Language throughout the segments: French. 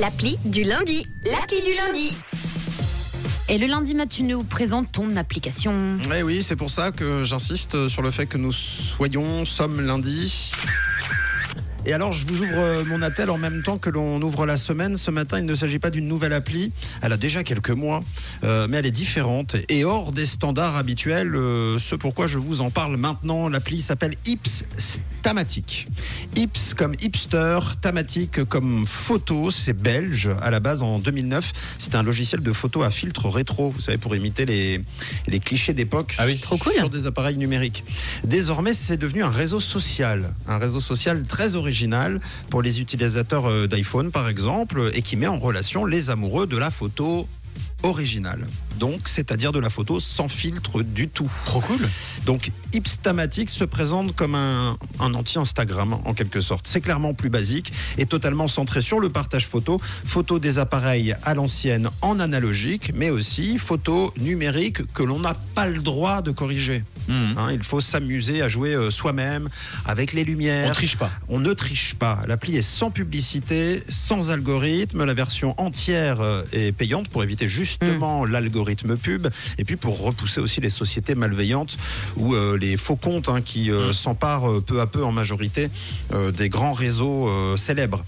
L'appli du lundi. L'appli du lundi. Et le lundi matin, tu nous présentes ton application. Eh oui, c'est pour ça que j'insiste sur le fait que nous soyons, sommes lundi. Et alors, je vous ouvre euh, mon attel en même temps que l'on ouvre la semaine. Ce matin, il ne s'agit pas d'une nouvelle appli. Elle a déjà quelques mois, euh, mais elle est différente et hors des standards habituels. Euh, ce pourquoi je vous en parle maintenant. L'appli s'appelle Ips Tamatic. Ips comme hipster, Tamatic comme photo. C'est belge à la base en 2009. C'est un logiciel de photo à filtre rétro, vous savez, pour imiter les, les clichés d'époque Ah oui. Trop cool. sur des appareils numériques. Désormais, c'est devenu un réseau social, un réseau social très original pour les utilisateurs euh, d'iPhone par exemple, et qui met en relation les amoureux de la photo originale. Donc, c'est-à-dire de la photo sans filtre du tout. Trop cool. Donc, Ipstamatic se présente comme un, un anti-Instagram, en quelque sorte. C'est clairement plus basique et totalement centré sur le partage photo. Photo des appareils à l'ancienne en analogique, mais aussi photo numérique que l'on n'a pas le droit de corriger. Mhm. Hein, il faut s'amuser à jouer euh, soi-même, avec les lumières. On triche pas. On ne triche pas. L'appli est sans publicité, sans algorithme. La version entière euh, est payante pour éviter justement l'algorithme pub et puis pour repousser aussi les sociétés malveillantes ou euh, les faux comptes hein, qui euh, s'emparent euh, peu à peu en majorité euh, des grands réseaux célèbres.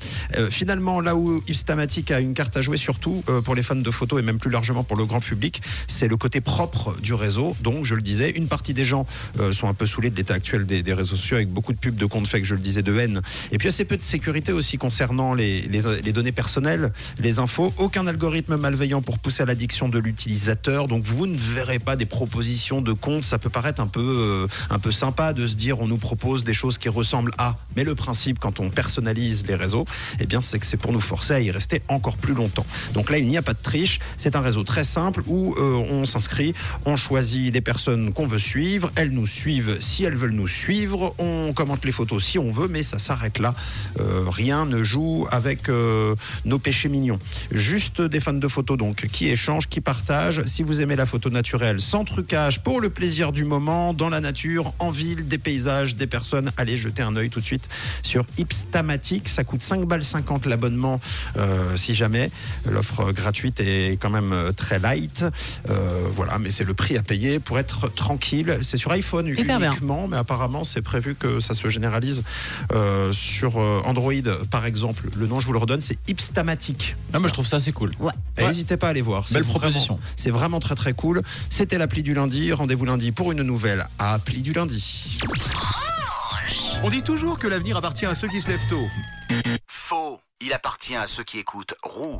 Finalement, là où Ipstamatic a une carte à jouer, surtout pour les fans de photos et même plus largement pour le grand public, c'est le côté propre du réseau. Donc, je le disais, une partie des gens sont un peu saoulés de l'état actuel des, des réseaux sociaux avec beaucoup de pubs, de comptes faits, je le disais, de haine. Et puis assez peu de sécurité aussi concernant les, les- les données personnelles, les infos. Aucun algorithme malveillant pour pousser à l'addiction de l'utilisateur. Donc vous ne verrez pas des propositions de comptes. Ça peut paraître un peu, euh, un peu sympa de se dire on nous propose des choses qui ressemblent à. Mais le principe quand on personnalise les réseaux, eh bien c'est que c'est pour nous forcer à y rester encore plus longtemps. Donc là il n'y a pas de triche. C'est un réseau très simple où euh, on s'inscrit, on choisit les personnes qu'on veut suivre, elles nous suivent si elles veulent nous suivre, on commente les photos si on veut, mais ça s'arrête là. Euh, rien ne joue avec nos péchés mignons. Juste des fans de photos donc qui échangent, qui partagent. Si vous aimez la photo naturelle, sans trucage, pour le plaisir du moment, dans la nature, en ville, des paysages, des personnes, allez jeter un œil tout de suite sur Ipstamatic. Ça coûte 5 balles 50 l'abonnement euh, si jamais. L'offre gratuite est quand même euh, très light. Euh, voilà, mais c'est le prix à payer pour être tranquille. C'est sur iPhone Hyper bien. uniquement, mais apparemment c'est prévu que ça se généralise euh, sur Android par exemple. Le nom, je vous le redonne, c'est Ipstamatic. Ah, moi, je trouve ça assez cool. Ouais. N'hésitez pas à aller voir. C'est Belle vraiment- proposition. C'est vraiment très très cool. C'était l'appli du lundi. Rendez-vous lundi pour une nouvelle appli du lundi. On dit toujours que l'avenir appartient à ceux qui se lèvent tôt. Faux. Il appartient à ceux qui écoutent Rouge.